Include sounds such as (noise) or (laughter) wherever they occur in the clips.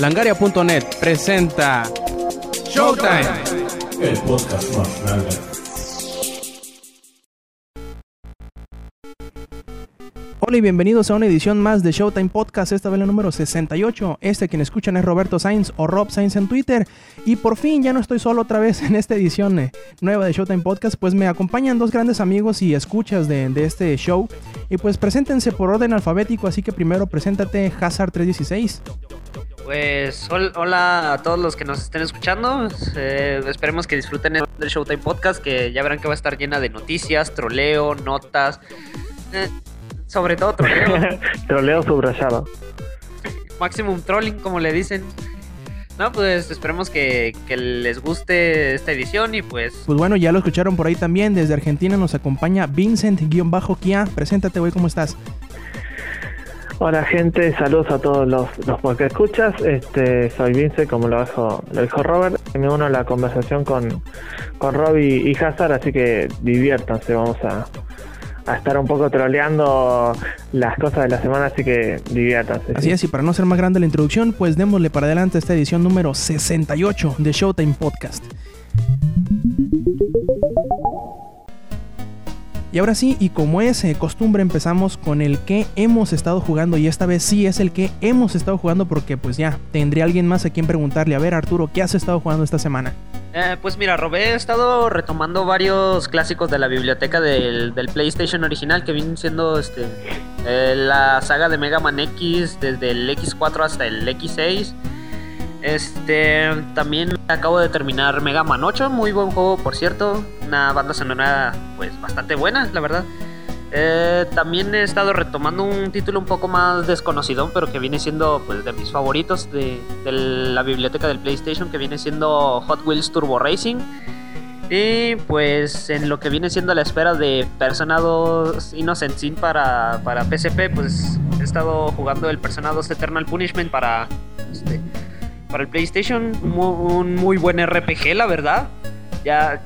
Langaria.net presenta Showtime, el podcast más grande. Hola y bienvenidos a una edición más de Showtime Podcast, esta vez la número 68. Este quien escuchan es Roberto Sainz o Rob Sainz en Twitter. Y por fin ya no estoy solo otra vez (laughs) en esta edición eh, nueva de Showtime Podcast, pues me acompañan dos grandes amigos y escuchas de, de este show. Y pues preséntense por orden alfabético, así que primero preséntate Hazard316. Pues hol- hola a todos los que nos estén escuchando. Eh, esperemos que disfruten del Showtime Podcast, que ya verán que va a estar llena de noticias, troleo, notas. eh, sobre todo troleo. (laughs) Troleo subrayado. maximum trolling, como le dicen. No, pues esperemos que, que les guste esta edición y pues Pues bueno, ya lo escucharon por ahí también. Desde Argentina nos acompaña Vincent-Kia. Preséntate, güey, ¿cómo estás? Hola gente, saludos a todos los, los que escuchas. Este, soy Vince, como lo dijo, lo dijo Robert. Me uno a la conversación con, con Robbie y Hazard, así que diviértanse. Vamos a, a estar un poco troleando las cosas de la semana, así que diviértanse. Así es, y para no ser más grande la introducción, pues démosle para adelante esta edición número 68 de Showtime Podcast. Y ahora sí, y como es eh, costumbre, empezamos con el que hemos estado jugando. Y esta vez sí es el que hemos estado jugando porque pues ya, tendría alguien más a quien preguntarle. A ver, Arturo, ¿qué has estado jugando esta semana? Eh, pues mira, Robé, he estado retomando varios clásicos de la biblioteca del, PlayStation original que vienen siendo este eh, la saga de Mega Man X desde el X4 hasta el X6. Este también acabo de terminar Mega Man 8, muy buen juego por cierto, una banda sonora pues bastante buena, la verdad. Eh, también he estado retomando un título un poco más desconocido, pero que viene siendo pues, de mis favoritos de, la biblioteca del PlayStation, que viene siendo Hot Wheels Turbo Racing. Y pues en lo que viene siendo la espera de Persona 2 Innocent Sin para, para PSP, pues he estado jugando el Persona 2 Eternal Punishment para, este, para el PlayStation. Un muy buen RPG, la verdad. Ya,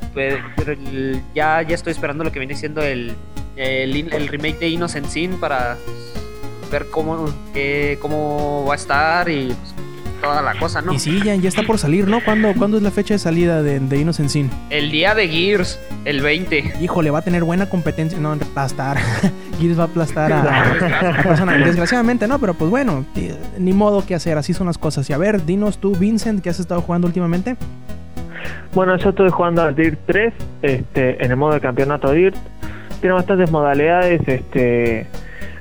ya, ya estoy esperando lo que viene siendo el, el, el remake de Innocent Sin para ver cómo, qué- cómo va a estar y pues, toda la cosa, ¿no? Y sí, ya, ya está por salir, ¿no? ¿Cuándo, ¿cuándo es la fecha de salida de, de Innocent Sin? El día de Gears, el 20. Híjole, va a tener buena competencia. No, aplastar. (laughs) Gears va a aplastar a, a personas. Desgraciadamente, no, pero pues bueno, ni modo que hacer. Así son las cosas. Y a ver, dinos tú, Vincent, ¿qué has estado jugando últimamente? Bueno, yo estoy jugando a Dirt 3 este, en el modo de campeonato Dirt. Tiene bastantes modalidades este,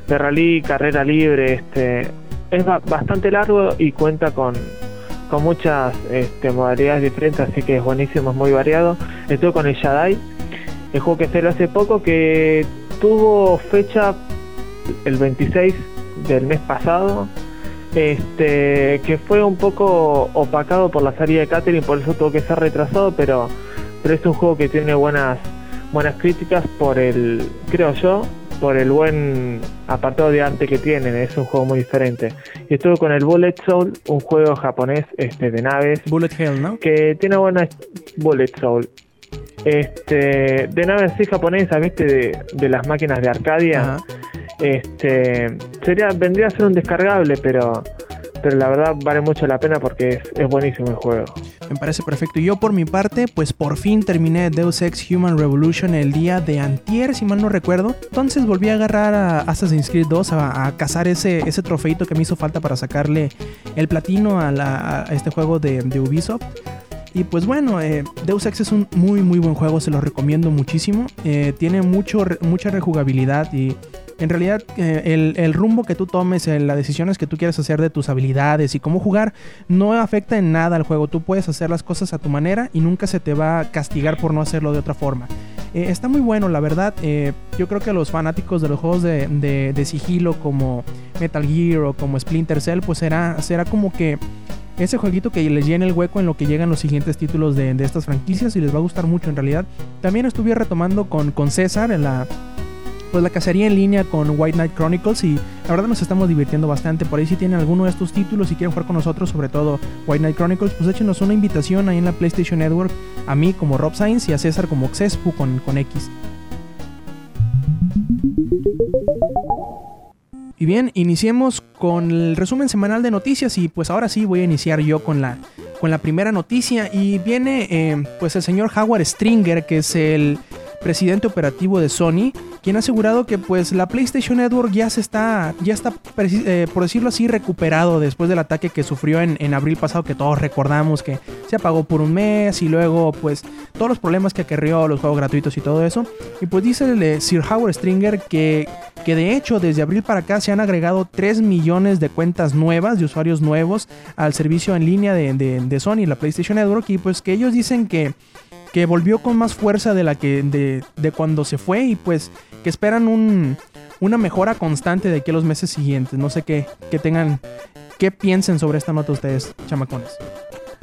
de rally, carrera libre. Este, es ba- bastante largo y cuenta con, con muchas este, modalidades diferentes, así que es buenísimo, es muy variado. Estuve con el Shadai, el juego que salió hace poco, que tuvo fecha el 26 del mes pasado este que fue un poco opacado por la salida de Catherine, por eso tuvo que ser retrasado, pero, pero es un juego que tiene buenas buenas críticas por el, creo yo, por el buen apartado de arte que tienen, es un juego muy diferente. Y estuve con el Bullet Soul, un juego japonés este de naves, Bullet Hell, ¿no? que tiene buena Bullet Soul. Este, de naves así japonesas, viste, de, de las máquinas de Arcadia. Este sería vendría a ser un descargable, pero pero la verdad vale mucho la pena porque es, es buenísimo el juego. Me parece perfecto. Y yo por mi parte, pues por fin terminé Deus Ex Human Revolution el día de antier, si mal no recuerdo. Entonces volví a agarrar a Assassin's Creed 2 a, cazar ese, ese trofeito que me hizo falta para sacarle el platino a, este juego de, Ubisoft. Y pues bueno, eh, Deus Ex es un muy muy buen juego, se lo recomiendo muchísimo. Eh, tiene mucho, mucha rejugabilidad y en realidad eh, el, el rumbo que tú tomes, eh, las decisiones que tú quieras hacer de tus habilidades y cómo jugar, no afecta en nada al juego. Tú puedes hacer las cosas a tu manera y nunca se te va a castigar por no hacerlo de otra forma. Eh, está muy bueno, la verdad. Yo creo que los fanáticos de los juegos de, de- de sigilo como Metal Gear o como Splinter Cell, pues será, será como que ese jueguito que les llene el hueco en lo que llegan los siguientes títulos de, de estas franquicias y les va a gustar mucho en realidad. También estuve retomando con, con César en la, pues la cacería en línea con White Knight Chronicles y la verdad nos estamos divirtiendo bastante. Por ahí si tienen alguno de estos títulos y quieren jugar con nosotros, sobre todo White Knight Chronicles, pues échenos una invitación ahí en la PlayStation Network a mí como Rob Sainz y a César como Xespu con, con X. Y bien, iniciemos con el resumen semanal de noticias y pues ahora sí voy a iniciar yo con la, con la primera noticia y viene eh, pues el señor Howard Stringer que es el presidente operativo de Sony, quien ha asegurado que pues la PlayStation Network ya se está, ya está, eh, por decirlo así, recuperado después del ataque que sufrió en, en, abril pasado, que todos recordamos que se apagó por un mes y luego pues todos los problemas que acarrió los juegos gratuitos y todo eso. Y pues dice el Sir Howard Stringer que, que de hecho desde abril para acá se han agregado 3 millones de cuentas nuevas, de usuarios nuevos al servicio en línea de, de, de Sony, la PlayStation Network, y pues que ellos dicen que que volvió con más fuerza de la que de, cuando se fue y pues que esperan un, una mejora constante de aquí a los meses siguientes. No sé qué, qué tengan, qué piensen sobre esta nota ustedes, chamacones.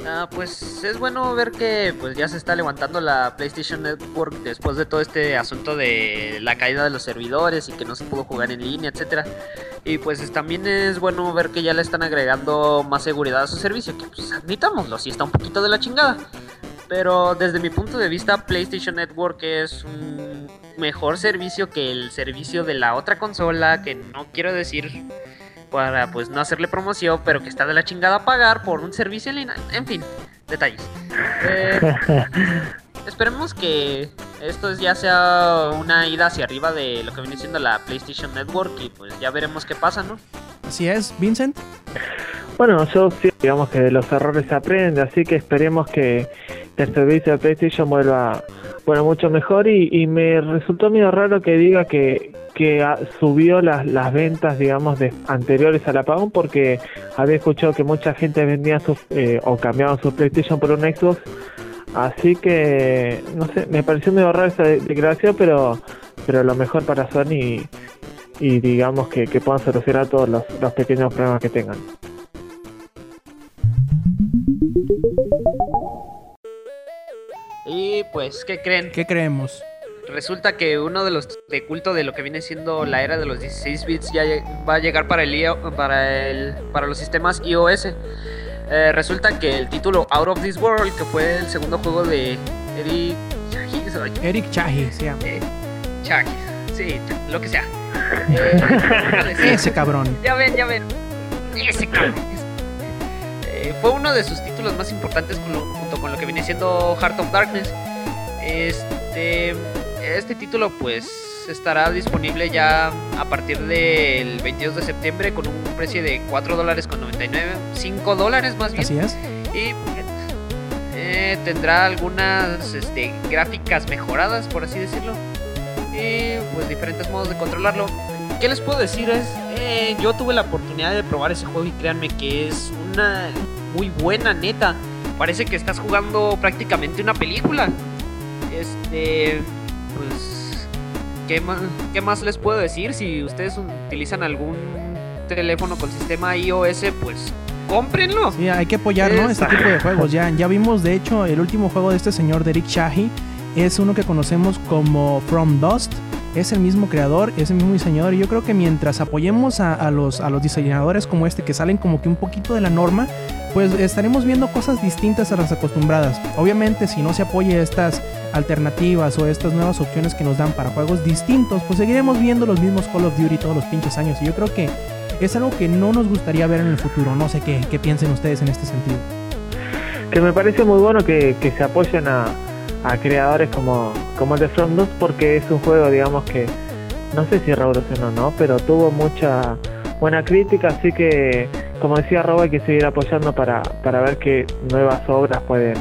Ah, pues es bueno ver que pues ya se está levantando la PlayStation Network después de todo este asunto de la caída de los servidores y que no se pudo jugar en línea, etcétera. Y pues también es bueno ver que ya le están agregando más seguridad a su servicio, que pues admitámoslo, si está un poquito de la chingada. Pero desde mi punto de vista, PlayStation Network es un mejor servicio que el servicio de la otra consola, que no quiero decir para pues no hacerle promoción, pero que está de la chingada a pagar por un servicio en línea. En fin, detalles. Eh, (laughs) esperemos que esto ya sea una ida hacia arriba de lo que viene siendo la PlayStation Network y pues ya veremos qué pasa, ¿no? Así es, Vincent. Bueno, yo sí, digamos que de los errores se aprende, así que esperemos que el servicio de PlayStation vuelva bueno mucho mejor y, y me resultó medio raro que diga que, que subió las, las ventas digamos de anteriores al apagón porque había escuchado que mucha gente vendía sus eh, o cambiaba su PlayStation por un Xbox. Así que no sé me pareció medio raro esa declaración pero pero lo mejor para Sony y, y digamos que, que puedan solucionar todos los, los pequeños problemas que tengan Y pues, ¿qué creen? ¿Qué creemos? Resulta que uno de los de culto de lo que viene siendo la era de los 16 bits ya va a llegar para el para el para los sistemas iOS. Eh, resulta que el título Out of This World, que fue el segundo juego de Eric Chahi, Eric Chahi se llama. Eh, Chahi, sí, lo que sea. (laughs) Eh, ese cabrón. Ya ven, ya ven. Ese cabrón. Eh, fue uno de sus títulos más importantes con lo, junto con lo que viene siendo Heart of Darkness. Este, este título pues estará disponible ya a partir del 22 de septiembre con un precio de 4 dólares con 99, 5 dólares más bien. Así es. Y eh, tendrá algunas este, gráficas mejoradas, por así decirlo. Y pues diferentes modos de controlarlo. ¿Qué les puedo decir? Es, eh, yo tuve la oportunidad de probar ese juego y créanme que es una muy buena, neta. Parece que estás jugando prácticamente una película. Este, pues, ¿qué más, ¿qué más les puedo decir? Si ustedes utilizan algún teléfono con sistema iOS, pues cómprenlo. Sí, hay que apoyar, ¿no? Este tipo de juegos. Ya, ya vimos, de hecho, el último juego de este señor, Derek Shahi, es uno que conocemos como From Dust es el mismo creador, es el mismo diseñador. Y yo creo que mientras apoyemos a, los, a los diseñadores como este que salen como que un poquito de la norma, pues estaremos viendo cosas distintas a las acostumbradas. Obviamente, si no se apoya estas alternativas o estas nuevas opciones que nos dan para juegos distintos, pues seguiremos viendo los mismos Call of Duty todos los pinches años. Y yo creo que es algo que no nos gustaría ver en el futuro. No sé qué, qué piensen ustedes en este sentido. Que me parece muy bueno que, que se apoyen a, a creadores como, como el de From 2 porque es un juego, digamos que no sé si revolucionó o no, pero tuvo mucha buena crítica, así que como decía Robo hay que seguir apoyando para, para ver qué nuevas obras pueden,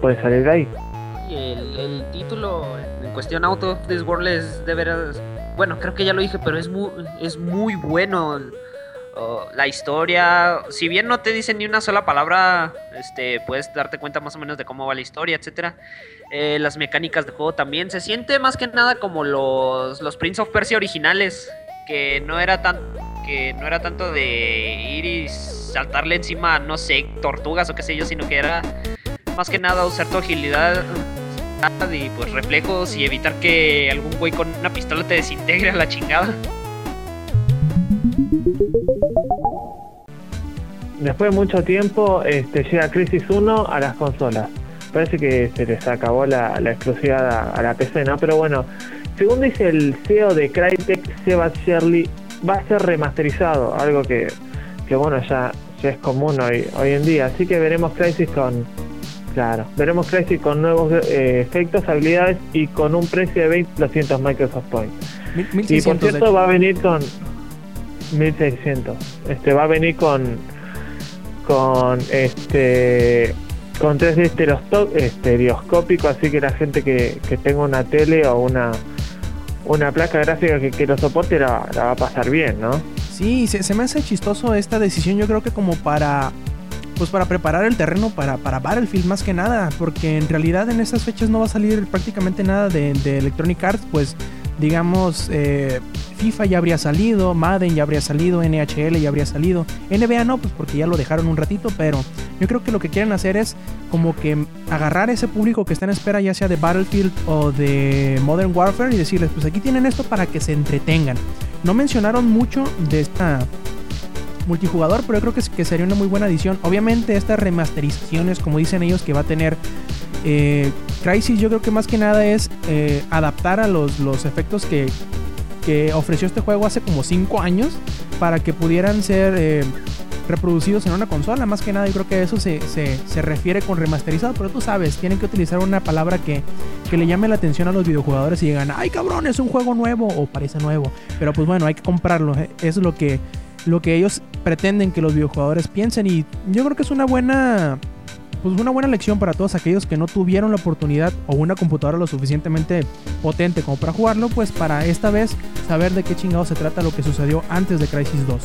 pueden salir de ahí. El, título en cuestión Out of World es de veras, bueno, creo que ya lo dije, pero es muy, es muy bueno. La historia, si bien no te dicen ni una sola palabra, este, puedes darte cuenta más o menos de cómo va la historia, etcétera. Eh, las mecánicas de juego también se siente más que nada como los, los Prince of Persia originales, que no era tan que no era tanto de ir y saltarle encima, no sé, tortugas o qué sé yo, sino que era más que nada usar tu agilidad y pues reflejos y evitar que algún güey con una pistola te desintegre a la chingada. Después de mucho tiempo, este, llega Crisis 1 a las consolas. Parece que se les acabó la, la exclusividad a, a, la PC, ¿no? Pero bueno, según dice el CEO de Crytek, Seba Shirley, va a ser remasterizado, algo que, que bueno, ya, ya es común hoy, hoy en día. Así que veremos Crisis con, claro, veremos Crisis con nuevos eh, efectos, habilidades y con un precio de 20.200 Microsoft Points. Y 1600, por cierto va a venir con 1600. Este va a venir con con este con 3D estereosto- estereoscópico, así que la gente que, que tenga una tele o una una placa gráfica que, que lo soporte la, va a pasar bien, ¿no? Sí, se, se me hace chistoso esta decisión. Yo creo que como para. Pues para preparar el terreno para, para Battlefield más que nada. Porque en realidad en estas fechas no va a salir prácticamente nada de, de Electronic Arts. Pues digamos, eh, FIFA ya habría salido, Madden ya habría salido, NHL ya habría salido. NBA no, pues porque ya lo dejaron un ratito. Pero yo creo que lo que quieren hacer es como que agarrar ese público que está en espera, ya sea de Battlefield o de Modern Warfare, y decirles: Pues aquí tienen esto para que se entretengan. No mencionaron mucho de esta multijugador, pero yo creo que, que sería una muy buena adición. Obviamente estas remasterizaciones, como dicen ellos, que va a tener eh, Crysis, yo creo que más que nada es eh, adaptar a los, los efectos que, que ofreció este juego hace como 5 años para que pudieran ser eh, reproducidos en una consola. Más que nada, yo creo que eso se, se- se refiere con remasterizado, pero tú sabes, tienen que utilizar una palabra que, que le llame la atención a los videojugadores y digan, ay cabrón, es un juego nuevo o parece nuevo. Pero pues bueno, hay que comprarlo. eh, es lo que, lo que ellos pretenden que los videojugadores piensen. Y yo creo que es una buena. Pues una buena lección para todos aquellos que no tuvieron la oportunidad o una computadora lo suficientemente potente como para jugarlo, pues para esta vez saber de qué chingado se trata lo que sucedió antes de Crisis 2.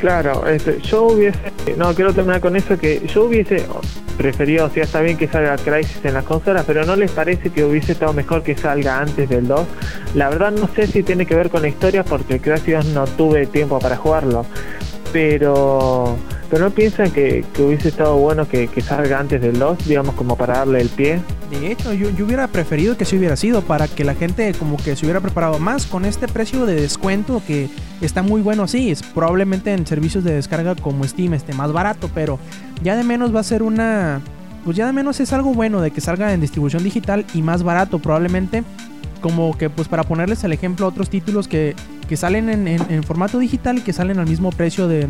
Claro, este, yo hubiese, no quiero terminar con eso que yo hubiese preferido, o sea, está bien que salga Crisis en las consolas, pero no les parece que hubiese estado mejor que salga antes del 2. La verdad no sé si tiene que ver con la historia porque Crisis 2 no tuve tiempo para jugarlo, pero pero no piensan que, que hubiese estado bueno que, que salga antes del 2, digamos como para darle el pie. De hecho, yo, yo hubiera preferido que se hubiera sido para que la gente como que se hubiera preparado más con este precio de descuento que está muy bueno así. Es probablemente en servicios de descarga como Steam esté más barato, pero ya de menos va a ser una... Pues ya de menos es algo bueno de que salga en distribución digital y más barato probablemente. Como que pues para ponerles el ejemplo otros títulos que, que salen en, formato digital y que salen al mismo precio de-.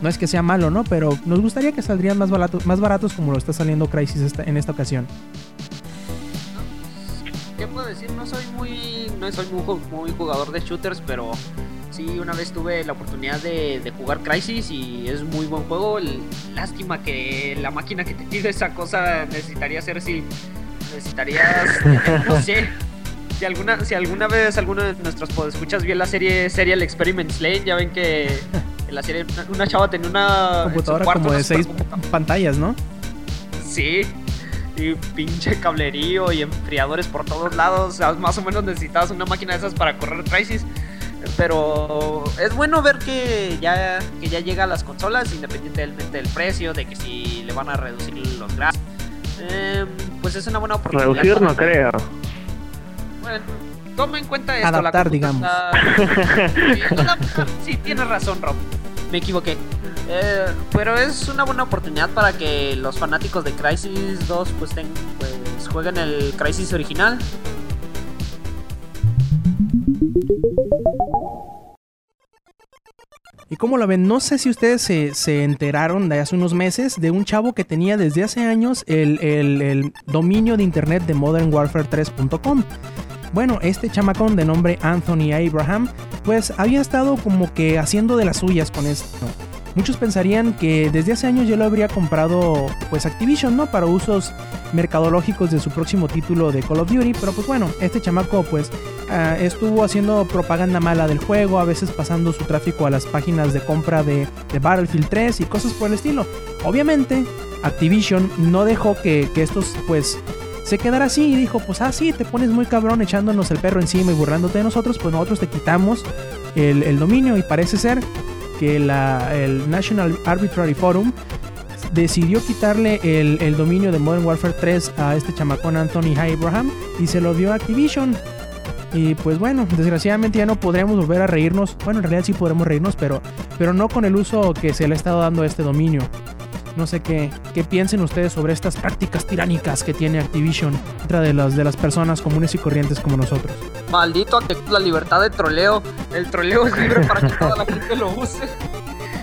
No es que sea malo, ¿no? Pero nos gustaría que saldrían más baratos, más baratos como lo está saliendo Crisis en esta ocasión. ¿Qué puedo decir? No soy muy, no soy muy, ju- muy jugador de shooters, pero sí una vez tuve la oportunidad de, jugar Crisis y es muy buen juego. Lástima que la máquina que te tira esa cosa necesitaría ser si necesitarías, (laughs) no sé. Si alguna, si alguna vez alguno de nuestros podescuchas vio la serie Serial Experiments Lane, ya ven que en la serie una, una chava tenía una computadora cuarto como de seis pantallas, ¿no? Sí. Y pinche cablerío y enfriadores por todos lados. O sea, más o menos necesitabas una máquina de esas para correr Crisis. Pero es bueno ver que ya, que ya llega a las consolas, independientemente del precio, de que si le van a reducir los gráficos. Em, pues es una buena oportunidad. Reducir no creo. Bueno, toma en cuenta esto. Adaptar, la computadora- (laughs) Sí, tienes razón, Rob. Me equivoqué. Eh, pero es una buena oportunidad para que los fanáticos de Crisis 2 pues, ten- pues jueguen el Crisis original. Y como la ven, no sé si ustedes se, se enteraron de hace unos meses de un chavo que tenía desde hace años el, el- el dominio de internet de modernwarfare3.com. Bueno, este chamacón de nombre Anthony Abraham, pues había estado como que haciendo de las suyas con esto. Muchos pensarían que desde hace años ya lo habría comprado pues Activision, ¿no? Para usos mercadológicos de su próximo título de Call of Duty, pero pues bueno, este chamaco pues ah, estuvo haciendo propaganda mala del juego, a veces pasando su tráfico a las páginas de compra de, Battlefield 3 y cosas por el estilo. Obviamente, Activision no dejó que estos pues se quedara así y dijo, pues ah, sí, te pones muy cabrón echándonos el perro encima y burlándote de nosotros, pues nosotros te quitamos el, dominio y parece ser que la, el National Arbitrary Forum decidió quitarle el, el dominio de Modern Warfare 3 a este chamacón Anthony Abraham y se lo dio a Activision. Y pues bueno, desgraciadamente ya no podremos volver a reírnos. Bueno, en realidad sí podremos reírnos, pero, pero no con el uso que se le ha estado dando a este dominio. No sé qué, qué piensen ustedes sobre estas prácticas tiránicas que tiene Activision contra de las, de las personas comunes y corrientes como nosotros. Maldito ante la libertad de troleo. El troleo es libre para que toda la gente lo use.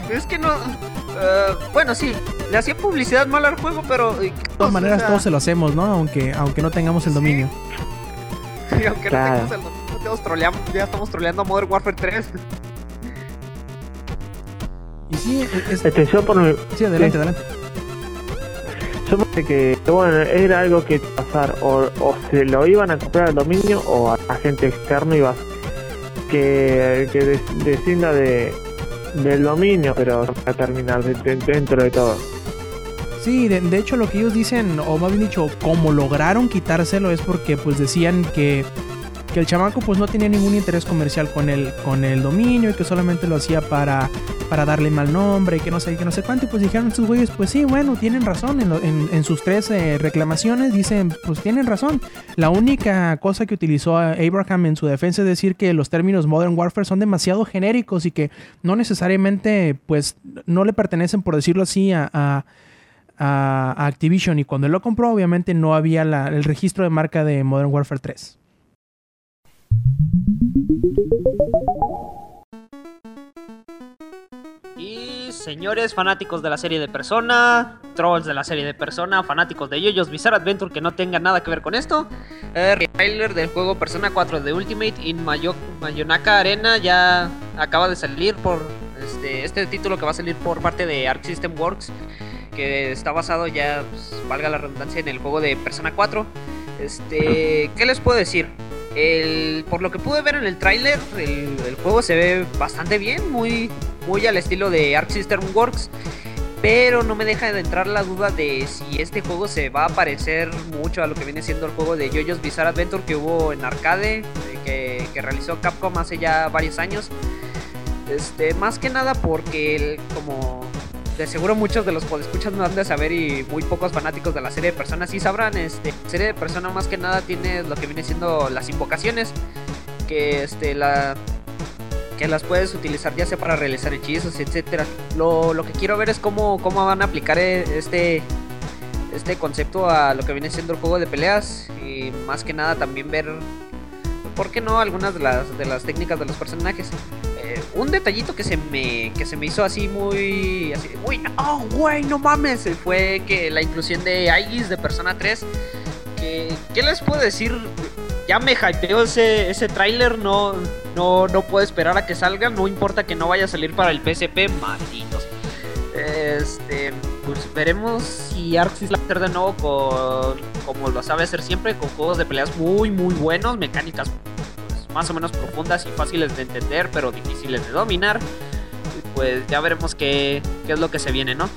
Es que no. eh, bueno, sí, le hacía publicidad mal al juego, pero. eh, De todas maneras, todos se lo hacemos, ¿no? Aunque, aunque no tengamos el dominio. (laughs) Sí, aunque Claro. no tengamos el dominio, ya estamos troleando a Modern Warfare 3. Y sí, es, por mi, sí, adelante, sí. adelante. Yo pensé que, bueno, era algo que iba a pasar, o, o se lo iban a comprar al dominio o a agente externo iba a que, que des- descienda de, del dominio, pero va a terminar de- de- dentro de todo. Sí, de, de hecho lo que ellos dicen, o más bien dicho, como lograron quitárselo es porque pues decían que, que el chamaco pues no tenía ningún interés comercial con el, con el dominio y que solamente lo hacía para, para darle mal nombre y que no sé, que no sé cuánto. Y pues dijeron estos güeyes, pues sí, bueno, tienen razón. En, sus tres reclamaciones dicen, pues tienen razón. La única cosa que utilizó Abraham en su defensa es decir que los términos Modern Warfare son demasiado genéricos y que no necesariamente pues no le pertenecen, por decirlo así, a- Activision y cuando él lo compró obviamente no había el registro de marca de Modern Warfare 3. Y señores fanáticos de la serie de Persona, trolls de la serie de Persona, fanáticos de Yoyos Bizarre Adventure que no tengan nada que ver con esto, el trailer del juego Persona 4 de Ultimate in Mayo- Mayonaka Arena ya acaba de salir por este, este título que va a salir por parte de Arc System Works, que está basado ya, pues, valga la redundancia, en el juego de Persona 4. Este, ¿qué les puedo decir? El, por lo que pude ver en el tráiler, el, juego se ve bastante bien, muy, muy al estilo de Arc System Works. Pero no me deja de entrar la duda de si este juego se va a parecer mucho a lo que viene siendo el juego de JoJo's Bizarre Adventure que hubo en arcade, eh, que, que realizó Capcom hace ya varios años. Este, más que nada porque el- como de seguro muchos de los podescuchas no han de saber y muy pocos fanáticos de la serie de personas sí sabrán, este, la serie de personas más que nada tiene lo que viene siendo las invocaciones, que este la que las puedes utilizar ya sea para realizar hechizos, etcétera. Lo, lo que quiero ver es cómo, cómo van a aplicar eh, este este concepto a lo que viene siendo el juego de peleas y más que nada también ver por qué no algunas de las de las técnicas de los personajes. Eh, un detallito que se me que se me hizo así muy así, uy, oh, güey, no mames, fue que la inclusión de Aegis de Persona 3 que ¿qué les puedo decir? Ya me hypeó ese, ese tráiler, no, no, no puedo esperar a que salga, no importa que no vaya a salir para el PSP, malditos. Este, pues veremos si Arc System va a hacer de nuevo con, como lo sabe hacer siempre, con juegos de peleas muy, muy buenos, mecánicas más o menos profundas y fáciles de entender, pero difíciles de dominar. Pues ya veremos qué, qué es lo que se viene, ¿no?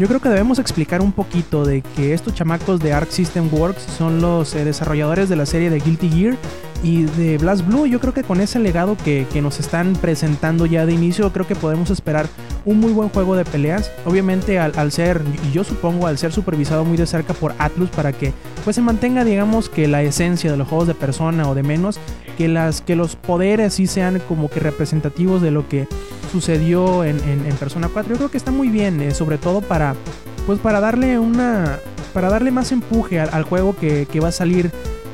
Yo creo que debemos explicar un poquito de que estos chamacos de Arc System Works son los eh, desarrolladores de la serie de Guilty Gear y de Blast Blue. Yo creo que con ese legado que, que nos están presentando ya de inicio, creo que podemos esperar un muy buen juego de peleas. Obviamente al, al ser, y yo supongo al ser supervisado muy de cerca por Atlus para que pues se mantenga digamos que la esencia de los juegos de persona o de menos, que, las, que los poderes sí sean como que representativos de lo que sucedió en, en- Persona 4. Yo creo que está muy bien, eh, sobre todo para pues para darle una para darle más empuje al, al juego que, que va a salir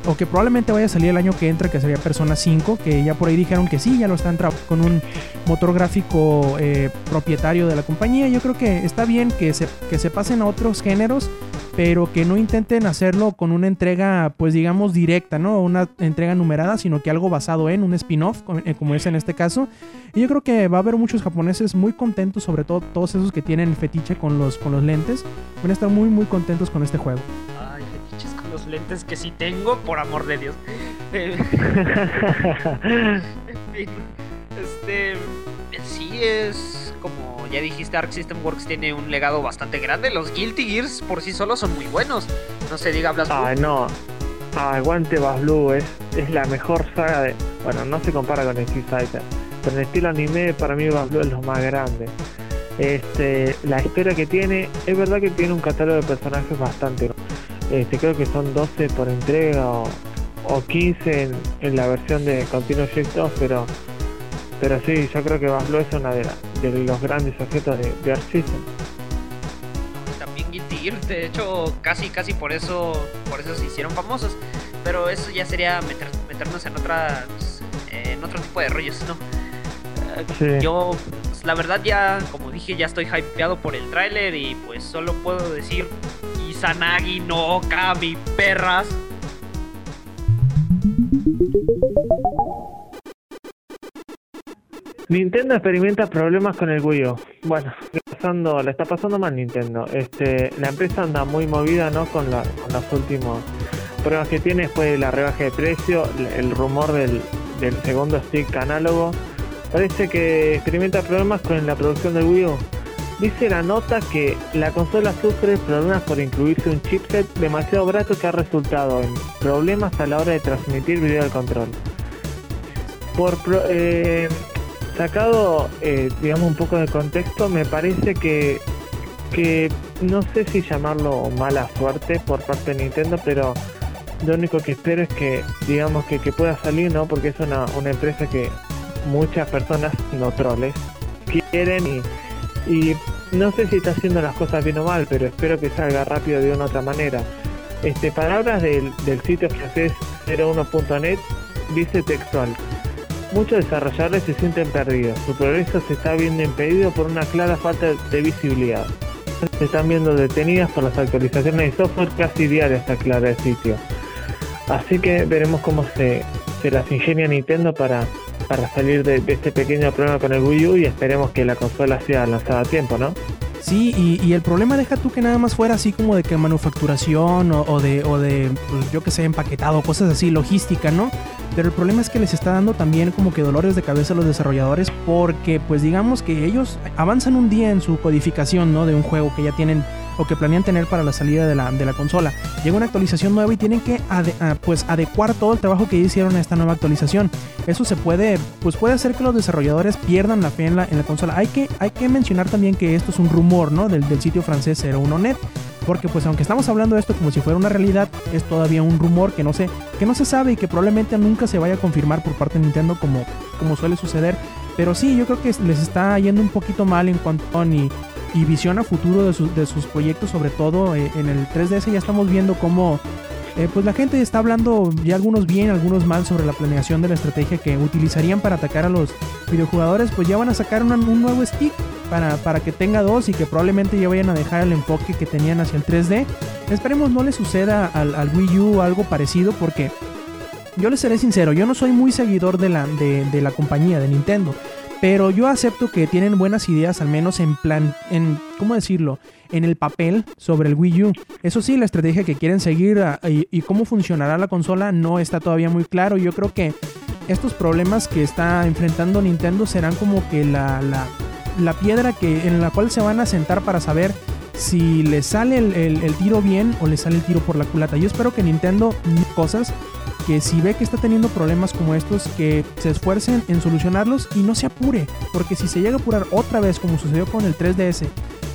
o que probablemente vaya a salir el año que entra, que sería Persona 5, que ya por ahí dijeron que sí, ya lo están con un motor gráfico eh, propietario de la compañía. Yo creo que está bien que se, que se pasen a otros géneros, pero que no intenten hacerlo con una entrega, pues digamos, directa, ¿no? Una entrega numerada, sino que algo basado en un spin-off, eh, como es en este caso. Y yo creo que va a haber muchos japoneses muy contentos, sobre todo todos esos que tienen fetiche con los, con los lentes. Van a estar muy, muy contentos con este juego. Los lentes que sí tengo, por amor de Dios. En (laughs) fin, este. Sí, es como ya dijiste, Arc System Works tiene un legado bastante grande. Los Guilty Gears por sí solos son muy buenos. No se diga Blast Blue. Ay, no. Ah, Guante Bass Blue es, es la mejor saga de. Bueno, no se compara con Street Fighter. Pero en estilo anime, para mí Bass Blue es lo más grande. Este, la historia que tiene, es verdad que tiene un catálogo de personajes bastante. Este, creo que son 12 por entrega o, o 15 en, en la versión de Continuous Shift 2, pero. Pero sí, yo creo que Bass Blue es una de, los grandes objetos de, de Arc System. Está existir. De hecho, casi, casi por eso, por eso se hicieron famosos. Pero eso ya sería meter- meternos en otras, en otro tipo de rollos, ¿no? Sí. Yo, la verdad ya, como dije, ya estoy hypeado por el tráiler y pues solo puedo decir Izanagi no Kami perras. Nintendo experimenta problemas con el Wii U. Bueno, pasando, la está pasando mal Nintendo. Este, la empresa anda muy movida, ¿no? Con, la, con los últimos problemas que tiene después de la rebaja de precio, el rumor del, del segundo stick análogo. Parece que experimenta problemas con la producción del Wii U. Dice la nota que la consola sufre problemas por incluirse un chipset demasiado barato que ha resultado en problemas a la hora de transmitir video al control. Por pro- eh, sacado, eh, digamos, un poco de contexto, me parece que, que no sé si llamarlo mala suerte por parte de Nintendo, pero lo único que espero es que, digamos, que, que pueda salir, ¿no? Porque es una, una empresa que muchas personas, no troles, quieren y, no sé si está haciendo las cosas bien o mal, pero espero que salga rápido de una u otra manera. Este, palabras del, del sitio francés 01.net dice textual. Muchos desarrolladores se sienten perdidos. Su progreso se está viendo impedido por una clara falta de visibilidad. Se están viendo detenidas por las actualizaciones de software casi diarias, aclara el sitio. Así que veremos cómo se, se las ingenia Nintendo para, para salir de, este pequeño problema con el Wii U y esperemos que la consola sea lanzada a tiempo, ¿no? Sí, y, y el problema deja tú que nada más fuera así como de que manufacturación o, o de, o de pues, yo que sé, empaquetado, cosas así, logística, ¿no? Pero el problema es que les está dando también como que dolores de cabeza a los desarrolladores porque pues digamos que ellos avanzan un día en su codificación, ¿no? De un juego que ya tienen o que planean tener para la salida de la, de la consola. Llega una actualización nueva y tienen que ade- ah, pues adecuar todo el trabajo que hicieron a esta nueva actualización. Eso se puede, pues puede hacer que los desarrolladores pierdan la fe en la, en la consola. Hay que, hay que mencionar también que esto es un rumor, ¿no? Del, del sitio francés 01net. Porque pues aunque estamos hablando de esto como si fuera una realidad, es todavía un rumor que no se, que no se sabe y que probablemente nunca se vaya a confirmar por parte de Nintendo como, como suele suceder. Pero sí, yo creo que les está yendo un poquito mal en cuanto a ni, y visión a futuro de, sus- de sus proyectos, sobre todo eh, en el 3DS ya estamos viendo cómo eh, pues la gente está hablando ya algunos bien, algunos mal sobre la planeación de la estrategia que utilizarían para atacar a los videojugadores, pues ya van a sacar un nuevo stick para, para que tenga dos y que probablemente ya vayan a dejar el enfoque que tenían hacia el 3D. Esperemos no le suceda al Wii U algo parecido porque yo les seré sincero, yo no soy muy seguidor de la, de, la compañía de Nintendo. Pero yo acepto que tienen buenas ideas, al menos en plan, en, ¿cómo decirlo? En el papel sobre el Wii U. Eso sí, la estrategia que quieren seguir ah, y, cómo funcionará la consola no está todavía muy claro. Yo creo que estos problemas que está enfrentando Nintendo serán como que la, la, la piedra que, en la cual se van a sentar para saber si le sale el, el- el tiro bien o le sale el tiro por la culata. Yo espero que Nintendo cosas que si ve que está teniendo problemas como estos, que se esfuercen en solucionarlos y no se apure, porque si se llega a apurar otra vez como sucedió con el 3DS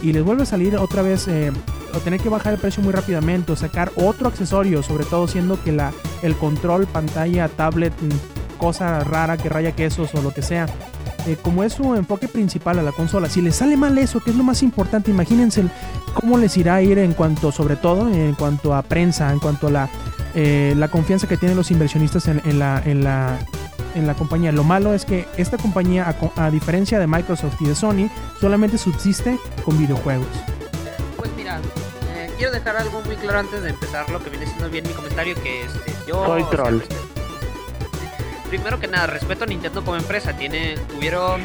y les vuelve a salir otra vez eh, o tener que bajar el precio muy rápidamente o sacar otro accesorio, sobre todo siendo que la, el control, pantalla, tablet, mm, cosa rara que raya quesos o lo que sea, eh, como es su enfoque principal a la consola, si les sale mal eso, que es lo más importante, imagínense cómo les irá a ir en cuanto, sobre todo, en cuanto a prensa, en cuanto a la, eh, la confianza que tienen los inversionistas en, en la, en, la, en la compañía. Lo malo es que esta compañía, a, co- a diferencia de Microsoft y de Sony, solamente subsiste con videojuegos. Pues mira, eh, quiero dejar algo muy claro antes de empezar lo que viene siendo bien mi comentario, que este, yo... Soy o sea, troll. primero que nada, respeto a Nintendo como empresa. Tiene, tuvieron,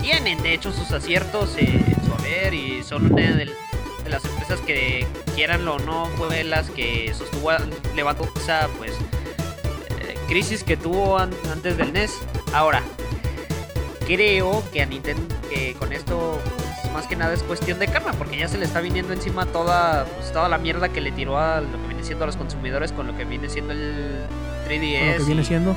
tienen de hecho sus aciertos eh, en su haber y son una de, de las empresas que, quieranlo o no, fue las que sostuvo, levantó esa, pues, eh, crisis que tuvo an- antes del NES. Ahora, creo que a Nintendo, que con esto, pues, más que nada es cuestión de karma, porque ya se le está viniendo encima toda, pues, toda la mierda que le tiró a lo que viene siendo a los consumidores con lo que viene siendo el 3DS. Con lo que viene y- siendo.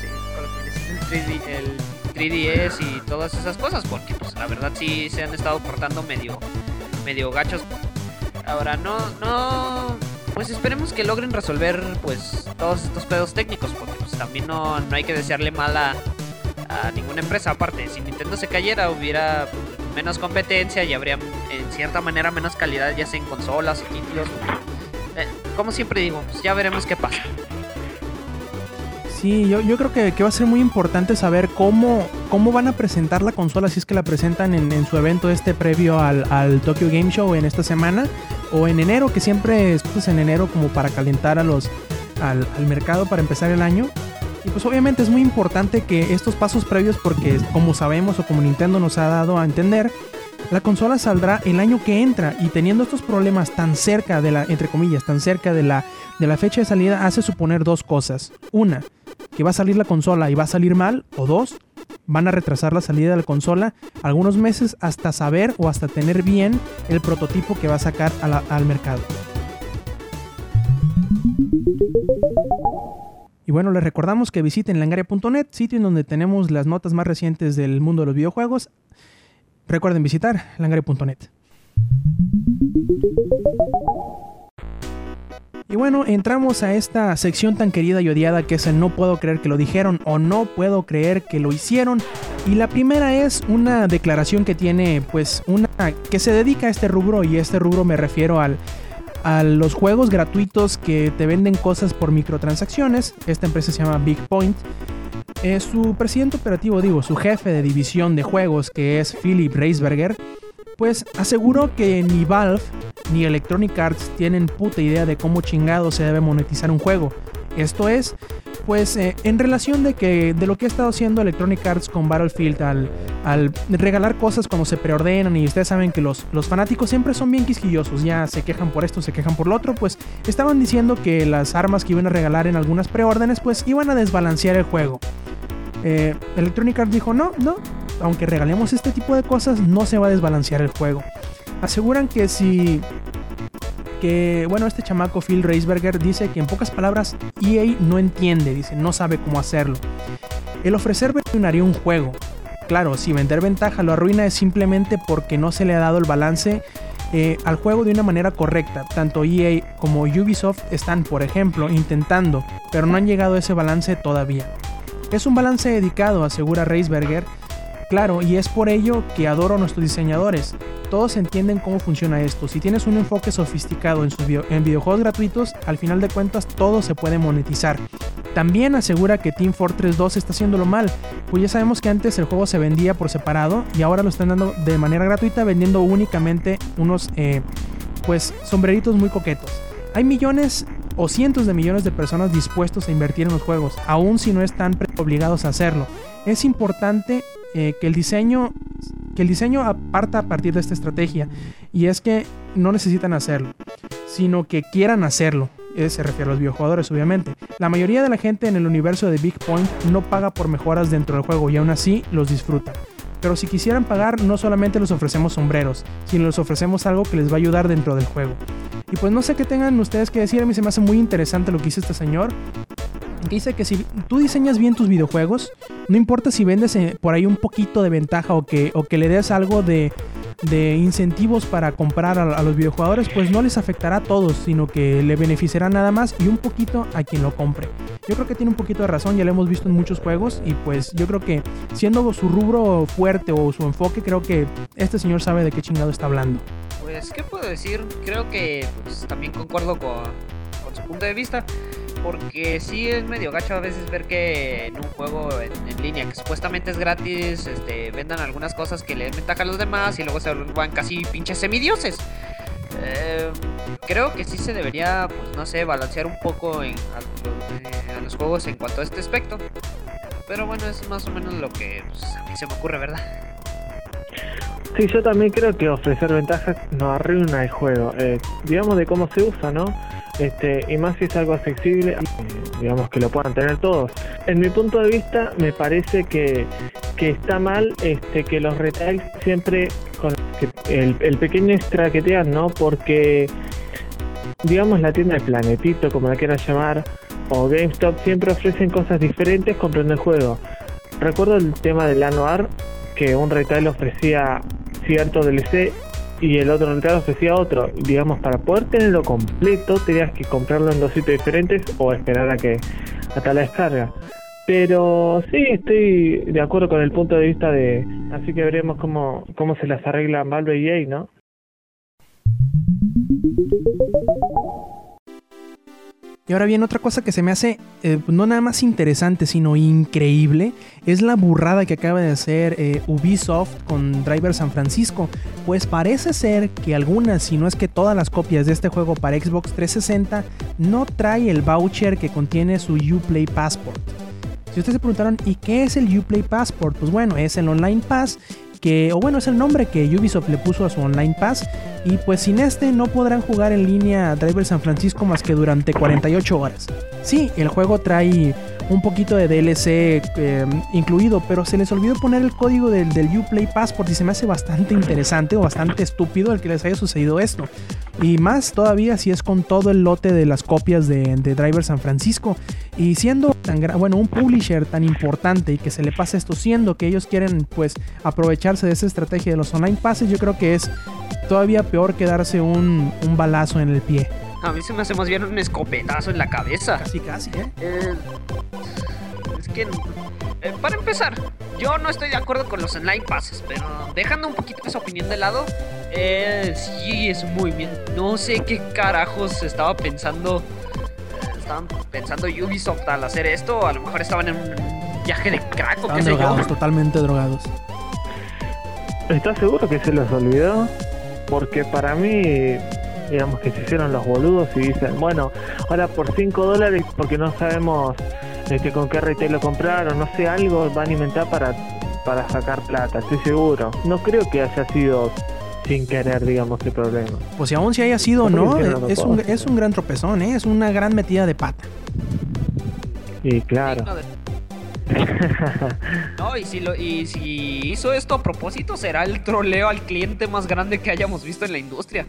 Sí, con lo que viene siendo el 3D el 3DS y todas esas cosas, porque pues la verdad sí se han estado portando medio, medio gachos. Ahora no, no, pues esperemos que logren resolver pues todos estos pedos técnicos, porque pues también no, no hay que desearle mal a, a ninguna empresa. Aparte, si Nintendo se cayera hubiera, menos competencia y habría en cierta manera menos calidad ya sea en consolas o títulos. Eh, como siempre digo, pues ya veremos qué pasa. Sí, yo, yo creo que, va a ser muy importante saber cómo, cómo van a presentar la consola, si es que la presentan en, su evento este previo al, al Tokyo Game Show en esta semana, o en enero, que siempre es pues, en enero como para calentar a los, al, al mercado para empezar el año. Y pues obviamente es muy importante que estos pasos previos, porque como sabemos o como Nintendo nos ha dado a entender, la consola saldrá el año que entra y teniendo estos problemas tan cerca de la, entre comillas, tan cerca de la, de la fecha de salida, hace suponer dos cosas. Una, que va a salir la consola y va a salir mal, o dos, van a retrasar la salida de la consola algunos meses hasta saber o hasta tener bien el prototipo que va a sacar al mercado. Y bueno, les recordamos que visiten langaria.net, sitio en donde tenemos las notas más recientes del mundo de los videojuegos. Recuerden visitar langaria.net. Y bueno, entramos a esta sección tan querida y odiada que es el no puedo creer que lo dijeron o no puedo creer que lo hicieron. Y la primera es una declaración que tiene pues una que se dedica a este rubro y este rubro me refiero al a los juegos gratuitos que te venden cosas por microtransacciones. Esta empresa se llama Big Point. Eh, su presidente operativo, digo, su jefe de división de juegos, que es Philip Reisberger, pues aseguró que ni Valve ni Electronic Arts tienen puta idea de cómo chingado se debe monetizar un juego. Esto es, pues eh, en relación de que de lo que ha estado haciendo Electronic Arts con Battlefield al, al regalar cosas cuando se preordenan y ustedes saben que los, los fanáticos siempre son bien quisquillosos, ya se quejan por esto, se quejan por lo otro, pues estaban diciendo que las armas que iban a regalar en algunas preórdenes pues iban a desbalancear el juego. Eh, Electronic Arts dijo no, no, aunque regalemos este tipo de cosas no se va a desbalancear el juego. Aseguran que si que, bueno, este chamaco Phil Reisberger dice que en pocas palabras EA no entiende, dice, no sabe cómo hacerlo. El ofrecer arruinaría un juego. Claro, si vender ventaja lo arruina es simplemente porque no se le ha dado el balance eh, al juego de una manera correcta. Tanto EA como Ubisoft están, por ejemplo, intentando, pero no han llegado a ese balance todavía. Es un balance dedicado, asegura Reisberger, Claro, y es por ello que adoro a nuestros diseñadores. Todos entienden cómo funciona esto. Si tienes un enfoque sofisticado en, sus en videojuegos gratuitos, al final de cuentas todo se puede monetizar. También asegura que Team Fortress 2 está haciéndolo mal, pues ya sabemos que antes el juego se vendía por separado y ahora lo están dando de manera gratuita vendiendo únicamente unos eh, pues sombreritos muy coquetos. Hay millones o cientos de millones de personas dispuestos a invertir en los juegos, aun si no están obligados a hacerlo. Es importante eh, que el diseño que el diseño aparta a partir de esta estrategia y es que no necesitan hacerlo, sino que quieran hacerlo. Eh, se refiere a los videojugadores, obviamente. La mayoría de la gente en el universo de Big Point no paga por mejoras dentro del juego y aún así los disfruta. Pero si quisieran pagar, no solamente les ofrecemos sombreros, sino les ofrecemos algo que les va a ayudar dentro del juego. Y pues no sé qué tengan ustedes que decir, a mí se me hace muy interesante lo que hizo este señor. Dice que si tú diseñas bien tus videojuegos, no importa si vendes eh, por ahí un poquito de ventaja o que, o que le des algo de, de incentivos para comprar a, los videojugadores, pues no les afectará a todos, sino que le beneficiará nada más y un poquito a quien lo compre. Yo creo que tiene un poquito de razón, ya lo hemos visto en muchos juegos y pues yo creo que siendo su rubro fuerte o su enfoque, creo que este señor sabe de qué chingado está hablando. Pues, ¿qué puedo decir? Creo que pues, también concuerdo con, con su punto de vista. Porque sí es medio gacho a veces ver que en un juego en, línea que supuestamente es gratis, este, vendan algunas cosas que le den ventaja a los demás y luego se vuelvan casi pinches semidioses. Eh, creo que sí se debería, pues no sé, balancear un poco en, eh, los juegos en cuanto a este aspecto. Pero bueno, es más o menos lo que pues, a mí se me ocurre, ¿verdad? Sí, yo también creo que ofrecer ventajas no arruina el juego. Eh, digamos de cómo se usa, ¿no? Este, y más si es algo accesible, eh, digamos que lo puedan tener todos. En mi punto de vista, me parece que, que está mal este, que los retail siempre con el, el pequeño extra que te dan, ¿no? Porque, digamos, la tienda del planetito, como la quieras llamar, o GameStop, siempre ofrecen cosas diferentes comprando el juego. Recuerdo el tema del Anuar, que un retail ofrecía cierto DLC y el otro retail ofrecía otro. Digamos, para poder tenerlo completo tenías que comprarlo en dos sitios diferentes o esperar a que hasta la descarga. Pero sí, estoy de acuerdo con el punto de vista de... Así que veremos cómo, cómo se las arreglan Valve y EA, ¿no? Y ahora bien, otra cosa que se me hace eh, no nada más interesante, sino increíble, es la burrada que acaba de hacer eh, Ubisoft con Driver San Francisco. Pues parece ser que algunas, si no es que todas las copias de este juego para Xbox 360 no trae el voucher que contiene su Uplay Passport. Si ustedes se preguntaron, ¿y qué es el Uplay Passport? Pues bueno, es el Online Pass que, o bueno, es el nombre que Ubisoft le puso a su Online Pass. Y pues sin este no podrán jugar en línea Driver San Francisco más que durante 48 horas. Sí, el juego trae un poquito de DLC eh, incluido, pero se les olvidó poner el código del, del Uplay Passport y se me hace bastante interesante o bastante estúpido el que les haya sucedido esto. Y más todavía si es con todo el lote de las copias de, Driver San Francisco. Y siendo tan bueno, un publisher tan importante y que se le pase esto, siendo que ellos quieren pues aprovecharse de esa estrategia de los online passes, yo creo que es todavía peor que darse un, un balazo en el pie. A mí se me hace más bien un escopetazo en la cabeza. Casi, casi, ¿eh? Eh, es que, eh, para empezar, yo no estoy de acuerdo con los online passes, pero dejando un poquito esa opinión de lado, eh, sí es muy bien. No sé qué carajos estaba pensando. eh, Estaban pensando Ubisoft al hacer esto, a lo mejor estaban en un viaje de crack o qué sé yo. drogados, totalmente drogados. ¿Estás seguro que se los olvidó? Porque para mí, digamos que se hicieron los boludos y dicen, bueno, ahora por 5 dólares, porque no sabemos este, con qué retail lo compraron, no sé, algo van a inventar para, para sacar plata, estoy seguro. No creo que haya sido sin querer, digamos, el problema. Pues si aún si haya sido o ¿Cómo no, hicieron es un, es un gran tropezón, ¿eh? es una gran metida de pata. Y claro. No, y si, lo, y si hizo esto a propósito, será el troleo al cliente más grande que hayamos visto en la industria.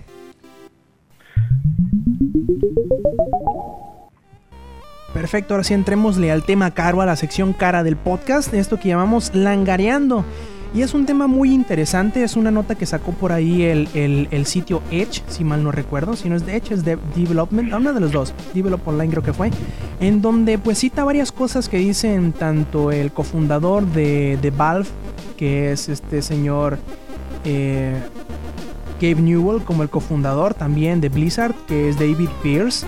Perfecto, ahora sí entrémosle al tema caro, a la sección cara del podcast, esto que llamamos langareando. Y es un tema muy interesante, es una nota que sacó por ahí el, el- sitio Edge, si mal no recuerdo, si no es de Edge, es de Development, uno de los dos, Develop Online creo que fue, en donde pues cita varias cosas que dicen tanto el cofundador de, de Valve, que es este señor eh, Gabe Newell, como el cofundador también de Blizzard, que es David Pierce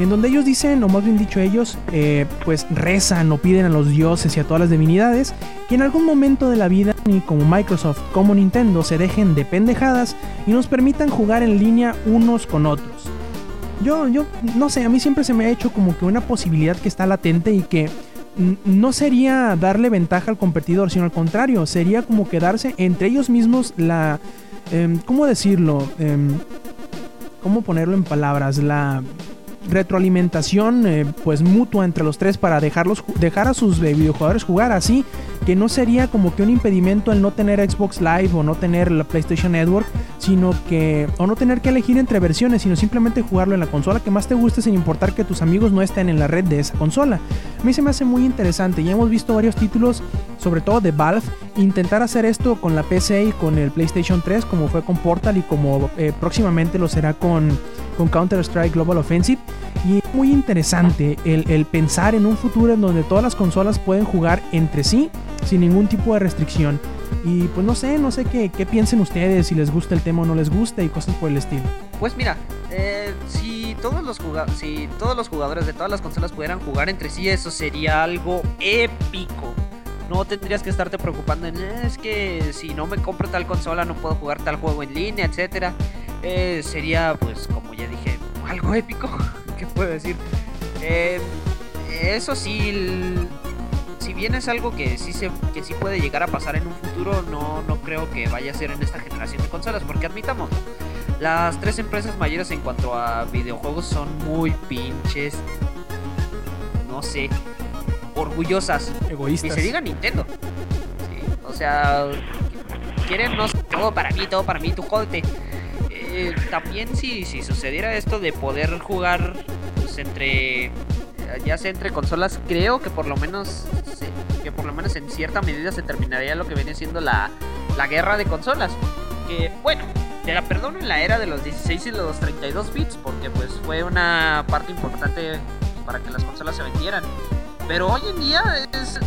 en donde ellos dicen, o más bien dicho ellos, eh, pues rezan o piden a los dioses y a todas las divinidades que en algún momento de la vida, ni como Microsoft como Nintendo, se dejen de pendejadas y nos permitan jugar en línea unos con otros. Yo, yo, no sé, a mí siempre se me ha hecho como que una posibilidad que está latente y que no sería darle ventaja al competidor, sino al contrario, sería como quedarse entre ellos mismos la... em, ¿Cómo decirlo? Em, ¿Cómo ponerlo en palabras? La retroalimentación eh, pues mutua entre los tres para dejarlos dejar a sus eh, videojugadores jugar así que no sería como que un impedimento el no tener Xbox Live o no tener la PlayStation Network sino que o no tener que elegir entre versiones sino simplemente jugarlo en la consola que más te guste sin importar que tus amigos no estén en la red de esa consola a mí se me hace muy interesante ya hemos visto varios títulos sobre todo de Valve intentar hacer esto con la PC y con el PlayStation 3 como fue con Portal y como eh, próximamente lo será con con Counter-Strike Global Offensive y es muy interesante el, el pensar en un futuro en donde todas las consolas pueden jugar entre sí sin ningún tipo de restricción. Y pues no sé, no sé qué, qué piensen ustedes, si les gusta el tema o no les gusta y cosas por el estilo. Pues mira, eh, si, todos los si todos los jugadores de todas las consolas pudieran jugar entre sí, eso sería algo épico. No tendrías que estarte preocupando en "Eh, es que si no me compro tal consola no puedo jugar tal juego en línea, etcétera. Eh, sería, pues, como ya dije, algo épico. (laughs) ¿Qué puedo decir? Eso sí, si bien es algo que sí se, que sí puede llegar a pasar en un futuro, no, no creo que vaya a ser en esta generación de consolas, porque admitamos, las tres empresas mayores en cuanto a videojuegos son muy pinches, no sé, orgullosas. Ni Egoístas. se diga Nintendo. Sí, o sea, quieren no todo para mí, todo para mí, tú jódete. Eh, también si, si sucediera esto de poder jugar pues, entre ya sea entre consolas, creo que por lo menos que por lo menos en cierta medida se terminaría lo que viene siendo la, la guerra de consolas. Que bueno, te la perdono en la era de los 16 y los 32 bits porque pues fue una parte importante para que las consolas se vendieran. Pero hoy en día es, eh,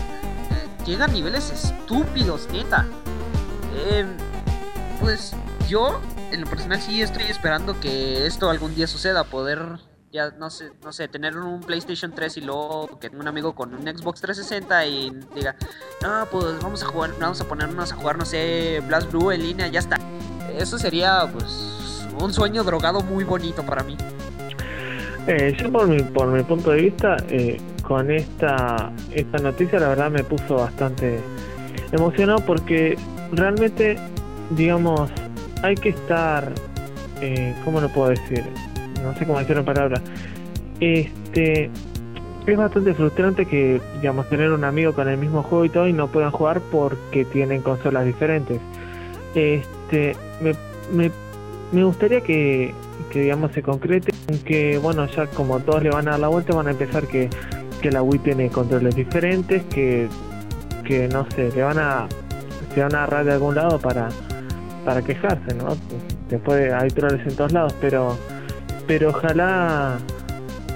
llega a niveles estúpidos, neta. Eh, pues yo, en lo personal, sí estoy esperando que esto algún día suceda, poder ya no sé, no sé, tener un PlayStation 3 y luego que un amigo con un Xbox 360 y diga, no, pues vamos a jugar, vamos a ponernos a jugar, no sé, Blast Blue en línea, ya está. Eso sería, pues, un sueño drogado muy bonito para mí. Eh, yo por mi, por mi punto de vista, eh, con esta, esta noticia la verdad me puso bastante emocionado porque realmente, digamos, hay que estar, eh, ¿cómo lo puedo decir? No sé cómo decirlo en palabras. Este, es bastante frustrante que, digamos, tener un amigo con el mismo juego y todo y no puedan jugar porque tienen consolas diferentes. Este, me, me, me gustaría que, que, digamos, se concrete, aunque, bueno, ya como todos le van a dar la vuelta, van a empezar que, que la Wii tiene controles diferentes, que, que no sé, le van a, se van a agarrar de algún lado para, para quejarse, ¿no? Después hay troles en todos lados, pero, pero ojalá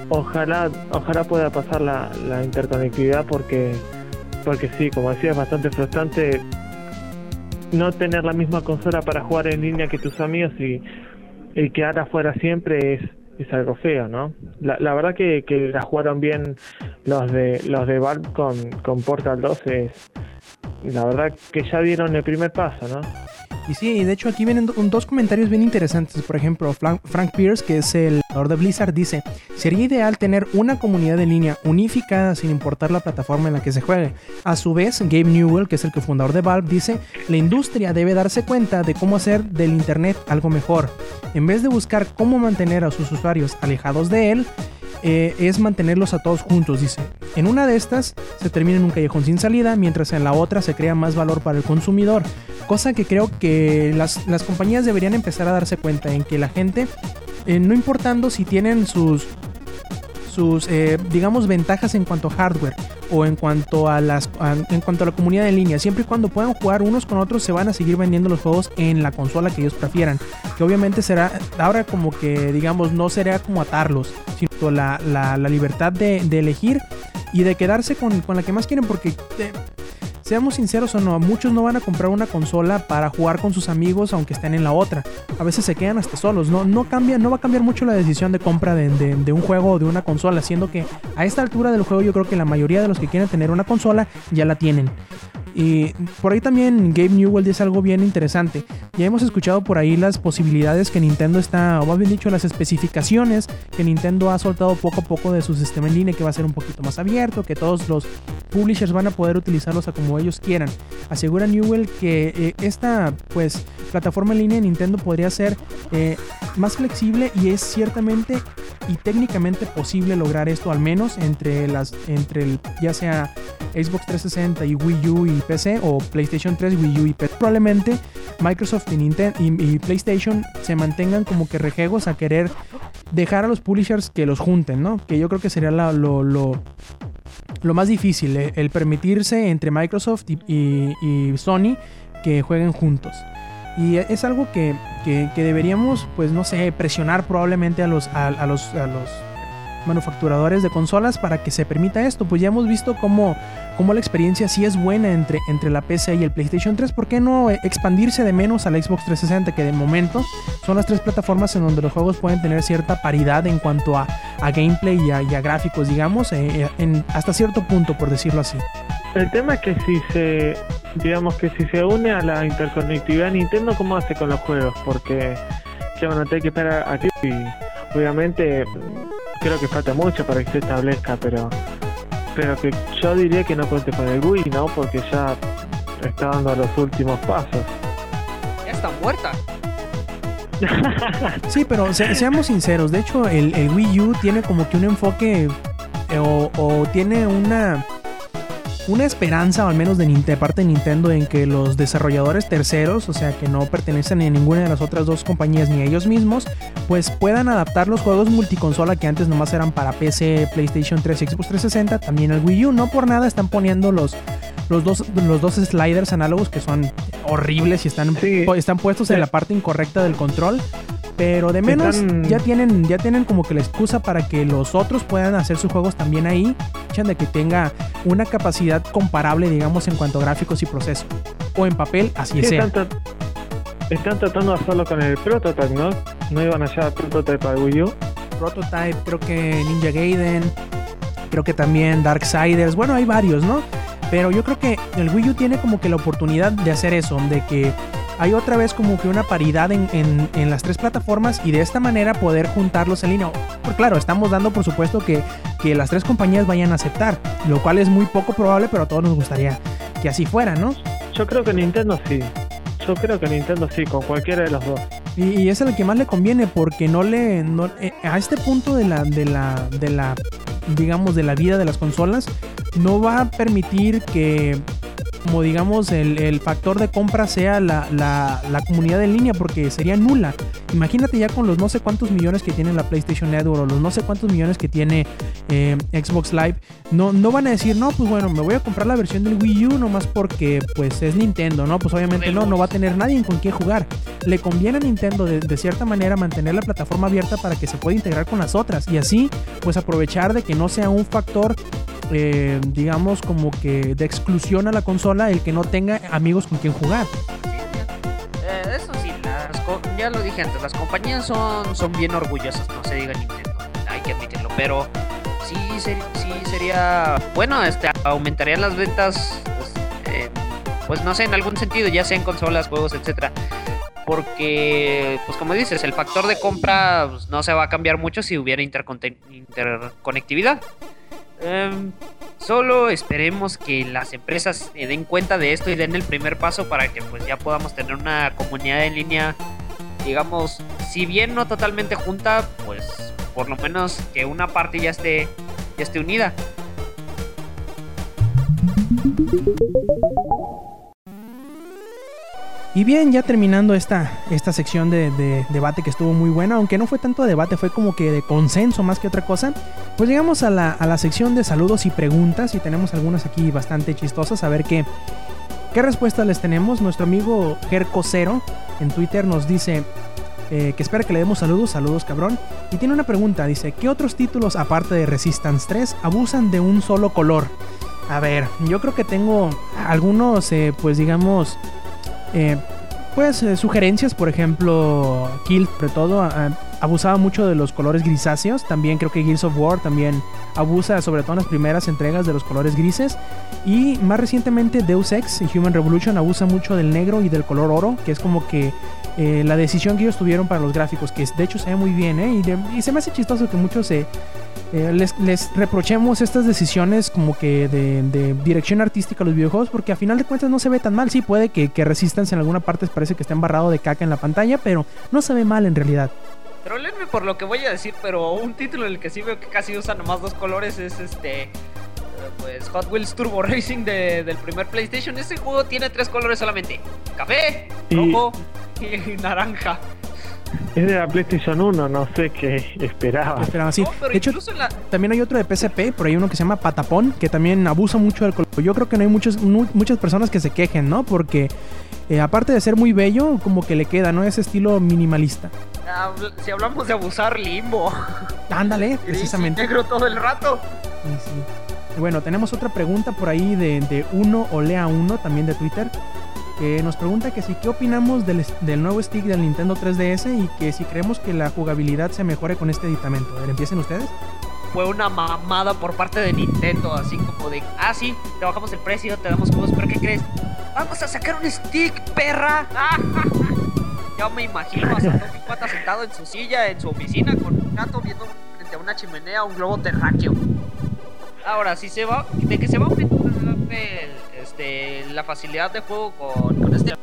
ojalá ojalá pueda pasar la, la interconectividad porque porque sí como decía es bastante frustrante no tener la misma consola para jugar en línea que tus amigos y, y quedar afuera siempre es, es algo feo, ¿no? La, la verdad que, que, la jugaron bien los de los de Valve con, con Portal 2 es la verdad que ya dieron el primer paso, ¿no? Y sí, de hecho aquí vienen dos comentarios bien interesantes. Por ejemplo, Frank Pierce, que es el creador de Blizzard, dice, sería ideal tener una comunidad en línea unificada sin importar la plataforma en la que se juegue. A su vez, Gabe Newell, que es el cofundador de Valve, dice, la industria debe darse cuenta de cómo hacer del Internet algo mejor. En vez de buscar cómo mantener a sus usuarios alejados de él, eh, es mantenerlos a todos juntos, dice. En una de estas se termina en un callejón sin salida, mientras en la otra se crea más valor para el consumidor. Cosa que creo que las, las compañías deberían empezar a darse cuenta en que la gente, eh, no importando si tienen sus, sus eh, digamos, ventajas en cuanto a hardware o en cuanto a las en cuanto a la comunidad en línea, siempre y cuando puedan jugar unos con otros se van a seguir vendiendo los juegos en la consola que ellos prefieran, que obviamente será ahora como que digamos no será como atarlos, sino la, la, la libertad de, de, elegir y de quedarse con, con la que más quieren porque eh, seamos sinceros o no, muchos no van a comprar una consola para jugar con sus amigos aunque estén en la otra. A veces se quedan hasta solos. No, no, cambia, no va a cambiar mucho la decisión de compra de, de, de, un juego o de una consola, siendo que a esta altura del juego yo creo que la mayoría de los que quieren tener una consola ya la tienen. Y por ahí también Gabe Newell dice algo bien interesante. Ya hemos escuchado por ahí las posibilidades que Nintendo está, o más bien dicho, las especificaciones que Nintendo ha soltado poco a poco de su sistema en línea, que va a ser un poquito más abierto, que todos los publishers van a poder utilizarlos a como ellos quieran. Asegura Newell que eh, esta pues plataforma en línea de Nintendo podría ser eh, más flexible y es ciertamente y técnicamente posible lograr esto al menos entre las entre el ya sea Xbox 360 y Wii U y PC o PlayStation 3, Wii U y PC. Probablemente Microsoft y, Nintendo, y, PlayStation se mantengan como que rejegos a querer dejar a los publishers que los junten, ¿no? Que yo creo que sería lo, más difícil, el, el permitirse entre Microsoft y, Sony que jueguen juntos. Y es algo que, deberíamos, pues no sé, presionar probablemente a los manufacturadores de consolas para que se permita esto. Pues ya hemos visto cómo, cómo la experiencia sí es buena entre, entre la PC y el PlayStation 3. ¿Por qué no expandirse de menos a la Xbox 360? Que de momento son las tres plataformas en donde los juegos pueden tener cierta paridad en cuanto a, a gameplay y a, y a, gráficos, digamos, eh, en, hasta cierto punto, por decirlo así. El tema es que si se, digamos que si se une a la interconectividad Nintendo, ¿cómo hace con los juegos? Porque ya van a tener que esperar aquí y obviamente creo que falta mucho para que se establezca, pero pero que yo diría que no cuente con el Wii, ¿no? Porque ya está dando los últimos pasos. Ya está muerta. (laughs) sí, pero se, seamos sinceros, de hecho el, el, Wii U tiene como que un enfoque eh, o, o tiene una una esperanza, o al menos de, de, parte de Nintendo, en que los desarrolladores terceros, o sea, que no pertenecen a ninguna de las otras dos compañías ni ellos mismos, pues puedan adaptar los juegos multiconsola que antes nomás eran para PC, PlayStation 3 y Xbox 360, también al Wii U. No por nada están poniendo los, los, dos, los dos sliders análogos que son horribles y están, sí. están puestos en la parte incorrecta del control. Pero de menos ya tienen ya tienen como que la excusa para que los otros puedan hacer sus juegos también ahí, de que tenga una capacidad comparable, digamos, en cuanto a gráficos y proceso. O en papel, así Sí, sea. están, tra- están tratando de hacerlo con el prototype, ¿no? No iban a llevar prototype al Wii U. Prototype, creo que Ninja Gaiden, creo que también Darksiders, bueno, hay varios, ¿no? Pero yo creo que el Wii U tiene como que la oportunidad de hacer eso, de que hay otra vez como que una paridad en, en- en las tres plataformas y de esta manera poder juntarlos en línea. Por claro, estamos dando por supuesto que, que las tres compañías vayan a aceptar, lo cual es muy poco probable, pero a todos nos gustaría que así fuera, ¿no? Yo creo que Nintendo sí. Yo creo que Nintendo sí, con cualquiera de los dos. Y, y es el que más le conviene porque no le no- eh, a este punto de la de la de la digamos de la vida de las consolas no va a permitir que como digamos el, el factor de compra sea la, la, la comunidad en línea porque sería nula. Imagínate ya con los no sé cuántos millones que tiene la PlayStation Network o los no sé cuántos millones que tiene eh, Xbox Live, no, no van a decir, no, pues bueno, me voy a comprar la versión del Wii U nomás porque pues es Nintendo, ¿no? Pues obviamente no, no va a tener nadie con quien jugar. Le conviene a Nintendo de, de cierta manera mantener la plataforma abierta para que se pueda integrar con las otras y así pues aprovechar de que no sea un factor eh, digamos como que de exclusión a la consola el que no tenga amigos con quien jugar. Eh, eso sí, ya lo dije antes, las compañías son, son bien orgullosas, no se diga Nintendo, hay que admitirlo, pero sí, ser- sí sería, bueno, este, aumentarían las ventas, pues, eh, pues no sé, en algún sentido, ya sea en consolas, juegos, etcétera. Porque, pues como dices, el factor de compra pues, no se va a cambiar mucho si hubiera interconectividad. Em, solo esperemos que las empresas se den cuenta de esto y den el primer paso para que pues ya podamos tener una comunidad en línea, digamos, si bien no totalmente junta, pues por lo menos que una parte ya esté, ya esté unida. Y bien, ya terminando esta, esta sección de, de debate que estuvo muy buena, aunque no fue tanto debate, fue como que de consenso más que otra cosa, pues llegamos a la, a la sección de saludos y preguntas y tenemos algunas aquí bastante chistosas, a ver qué, qué respuestas les tenemos. Nuestro amigo Gerco Cero en Twitter nos dice eh, que espera que le demos saludos, saludos cabrón, y tiene una pregunta, dice, ¿qué otros títulos aparte de Resistance 3 abusan de un solo color? A ver, yo creo que tengo algunos, eh, pues digamos, eh, pues eh, sugerencias, por ejemplo, Kill, sobre todo, a- abusaba mucho de los colores grisáceos. También creo que Gears of War también abusa, sobre todo en las primeras entregas, de los colores grises. Y más recientemente Deus Ex y Human Revolution abusa mucho del negro y del color oro, que es como que eh, la decisión que ellos tuvieron para los gráficos, que de hecho se ve muy bien, ¿eh? Y, de- y se me hace chistoso que muchos se... eh, les, les reprochemos estas decisiones como que de, de dirección artística a los videojuegos porque a final de cuentas no se ve tan mal. Sí, puede que, que Resistance en alguna parte parece que está embarrado de caca en la pantalla, pero no se ve mal en realidad. Trolenme por lo que voy a decir, pero un título en el que sí veo que casi usa nomás dos colores es este. eh, Pues Hot Wheels Turbo Racing de- del primer PlayStation. Ese juego tiene tres colores solamente: café, rojo y (laughs) naranja. Es de la PlayStation 1, no sé qué esperaba. Esperaba. No, pero de hecho, la. también hay otro de PSP, por ahí uno que se llama Patapón, que también abusa mucho del color. Yo creo que no hay muchos, mu- muchas personas que se quejen, ¿no? Porque eh, aparte de ser muy bello, como que le queda, ¿no? Ese estilo minimalista. habl- Si hablamos de abusar, limbo. (laughs) Ándale, precisamente. negro todo el rato. Sí, sí. Bueno, tenemos otra pregunta por ahí de, de uno o lea uno, también de Twitter, que nos pregunta que si qué opinamos del, del nuevo stick del Nintendo 3DS y que si creemos que la jugabilidad se mejore con este aditamento. A ver, empiecen ustedes. Fue una mamada por parte de Nintendo, así como de, ah, sí, te bajamos el precio, te damos juegos, pero ¿qué crees? Vamos a sacar un stick, perra. (laughs) Yo me imagino a Satoshi Iwata sentado en su silla, en su oficina, con un gato viendo frente a una chimenea un globo terráqueo. Ahora, si se va, de que se va a el- este, la facilidad de juego con, con este,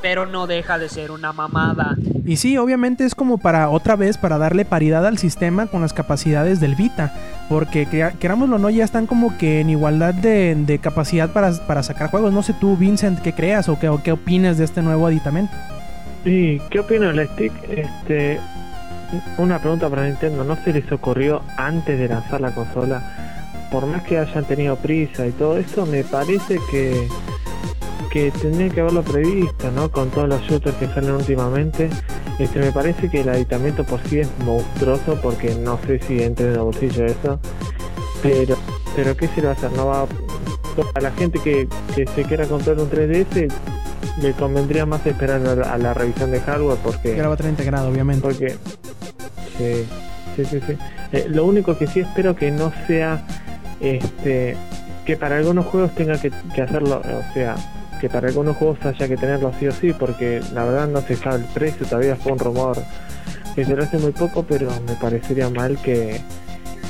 pero no deja de ser una mamada. Y sí, obviamente es como para otra vez, para darle paridad al sistema con las capacidades del Vita. Porque querámoslo o no, ya están como que en igualdad de, de capacidad para, para sacar juegos. No sé tú, Vincent, qué creas o qué, o qué opinas de este nuevo aditamento. ¿Y qué opina del stick? Este, una pregunta para Nintendo. ¿No se les ocurrió antes de lanzar la consola? Por más que hayan tenido prisa y todo eso, me parece que que tendrían que haberlo previsto, ¿no? Con todos los shooters que salen últimamente. Este, me parece que el aditamento por sí es monstruoso porque no sé si entra en el bolsillo eso. Pero, pero ¿qué se va a hacer? No va a la gente que, que se quiera comprar un 3DS le convendría más esperar a la, a la revisión de hardware porque Que va a tener integrado, obviamente. porque sí, sí, sí, sí. Eh, lo único que sí espero que no sea este que para algunos juegos tenga que, que hacerlo, o sea, que para algunos juegos haya que tenerlo sí o sí, porque la verdad no se sabe el precio, todavía fue un rumor que se lo hace muy poco, pero me parecería mal que,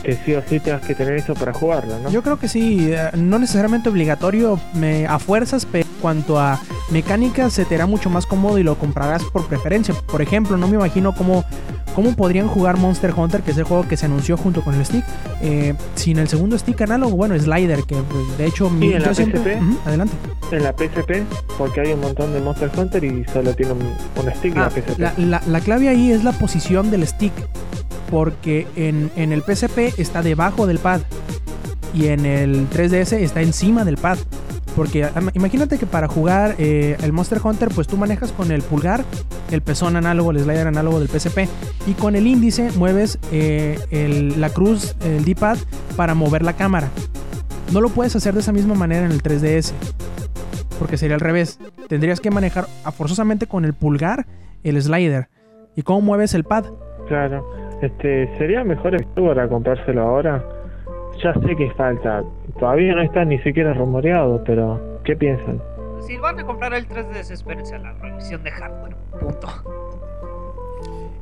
que sí o sí tengas que tener eso para jugarlo, ¿no? Yo creo que sí, eh, no necesariamente obligatorio me, a fuerzas, pero en cuanto a mecánica se te hará mucho más cómodo y lo comprarás por preferencia. Por ejemplo, no me imagino cómo, cómo podrían jugar Monster Hunter, que es el juego que se anunció junto con el stick, eh, sin el segundo stick análogo, bueno, Slider, que pues, de hecho mi- en la siempre... PSP. Ujú, adelante. En la PSP, porque hay un montón de Monster Hunter y solo tiene un, un stick Ah, la PSP. la, la- la clave ahí es la posición del stick. Porque en, en el PSP está debajo del pad. Y en el 3DS está encima del pad. Porque imagínate que para jugar eh, el Monster Hunter, pues tú manejas con el pulgar, el pezón análogo, el slider análogo del PSP. Y con el índice mueves eh, la cruz, el D-pad, para mover la cámara. No lo puedes hacer de esa misma manera en el 3DS. Porque sería al revés. Tendrías que manejar forzosamente con el pulgar el slider. ¿Y cómo mueves el pad? Claro. Este, sería mejor para comprárselo ahora. Ya sé que falta. Todavía no está ni siquiera rumoreado, pero ¿qué piensan? Si van a comprar el 3DS, espérense a la revisión de hardware. Punto.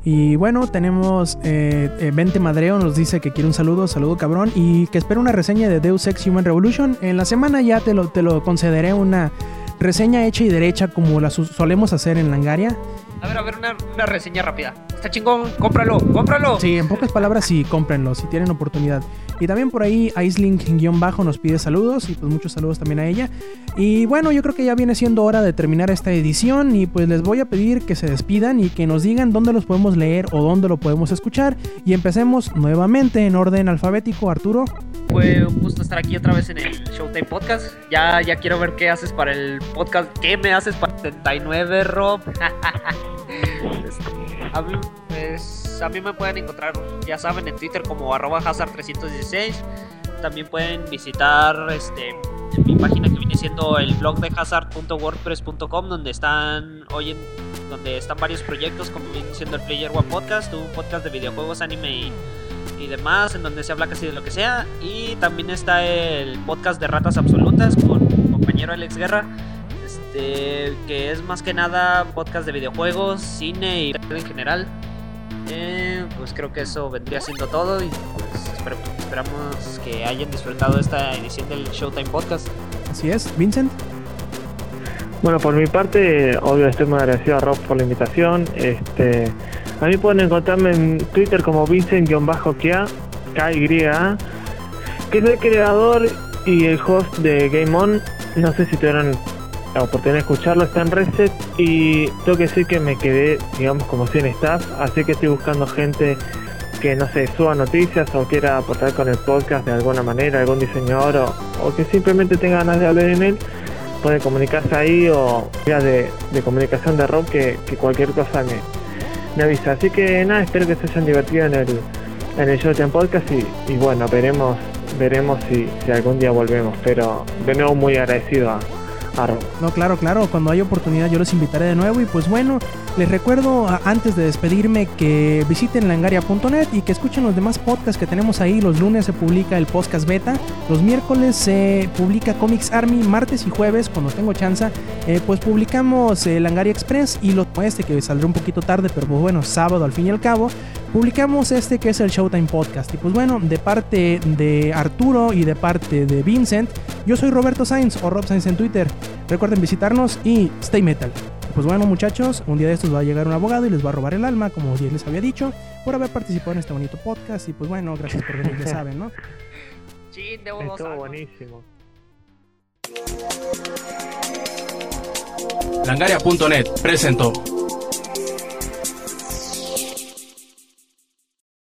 Y bueno, tenemos eh, eh, Vente Madreo, nos dice que quiere un saludo, saludo cabrón, y que espera una reseña de Deus Ex Human Revolution. En la semana ya te lo, te lo concederé una reseña hecha y derecha como la solemos hacer en Langaria. A ver, a ver, una, una reseña rápida. Está chingón, cómpralo, cómpralo. Sí, en pocas palabras, sí, cómprenlo, si tienen oportunidad. Y también por ahí Aisling-bajo nos pide saludos y pues muchos saludos también a ella. Y bueno, yo creo que ya viene siendo hora de terminar esta edición y pues les voy a pedir que se despidan y que nos digan dónde los podemos leer o dónde lo podemos escuchar. Y empecemos nuevamente en orden alfabético, Arturo. Fue un gusto estar aquí otra vez en el Showtime Podcast. Ya, ya quiero ver qué haces para el podcast. ¿Qué me haces para el 79, Rob? (laughs) a, mí, pues, a mí me pueden encontrar, ya saben, en Twitter como arroba hazard316. También pueden visitar este, mi página que viene siendo el blog de hazard.wordpress.com donde están hoy en, donde están varios proyectos como viene siendo el Player One Podcast, un podcast de videojuegos, anime y y demás, en donde se habla casi de lo que sea. Y también está el podcast de Ratas Absolutas con mi compañero Alex Guerra, este, que es más que nada podcast de videojuegos, cine y en general. Eh, pues creo que eso vendría siendo todo y pues espero- esperamos que hayan disfrutado esta edición del Showtime Podcast. Así es, Vincent. Bueno, por mi parte, obvio estoy muy agradecido a Rob por la invitación. Este, a mí pueden encontrarme en Twitter como Vincent-KYA, KYA, que es el creador y el host de Game On. No sé si tuvieron la oportunidad de escucharlo, está en Reset y tengo que decir que me quedé, digamos, como sin staff, así que estoy buscando gente que, no sé, suba noticias o quiera aportar con el podcast de alguna manera, algún diseñador o, o que simplemente tenga ganas de hablar en él puede comunicarse ahí o vía de, comunicación de Rob que, que cualquier cosa me, me avisa. Así que nada, espero que se hayan divertido en el, en el Showtime Podcast y, y bueno, veremos veremos si, si algún día volvemos. Pero de nuevo muy agradecido a, No, claro, claro, cuando haya oportunidad yo los invitaré de nuevo y pues bueno, les recuerdo antes de despedirme que visiten langaria.net y que escuchen los demás podcasts que tenemos ahí. Los lunes se publica el podcast beta, los miércoles se publica Comics Army, martes y jueves cuando tengo chance, eh, pues publicamos eh, Langaria Express y lo este que saldrá un poquito tarde, pero pues bueno, sábado al fin y al cabo. Publicamos este que es el Showtime Podcast. Y pues bueno, de parte de Arturo y de parte de Vincent, yo soy Roberto Sainz o Rob Sainz en Twitter. Recuerden visitarnos y stay metal. Pues bueno, muchachos, un día de estos va a llegar un abogado y les va a robar el alma, como ya les había dicho, por haber participado en este bonito podcast. Y pues bueno, gracias por venir, ya saben, ¿no? (laughs) Sí, debo dos buenísimo. Langaria.net presentó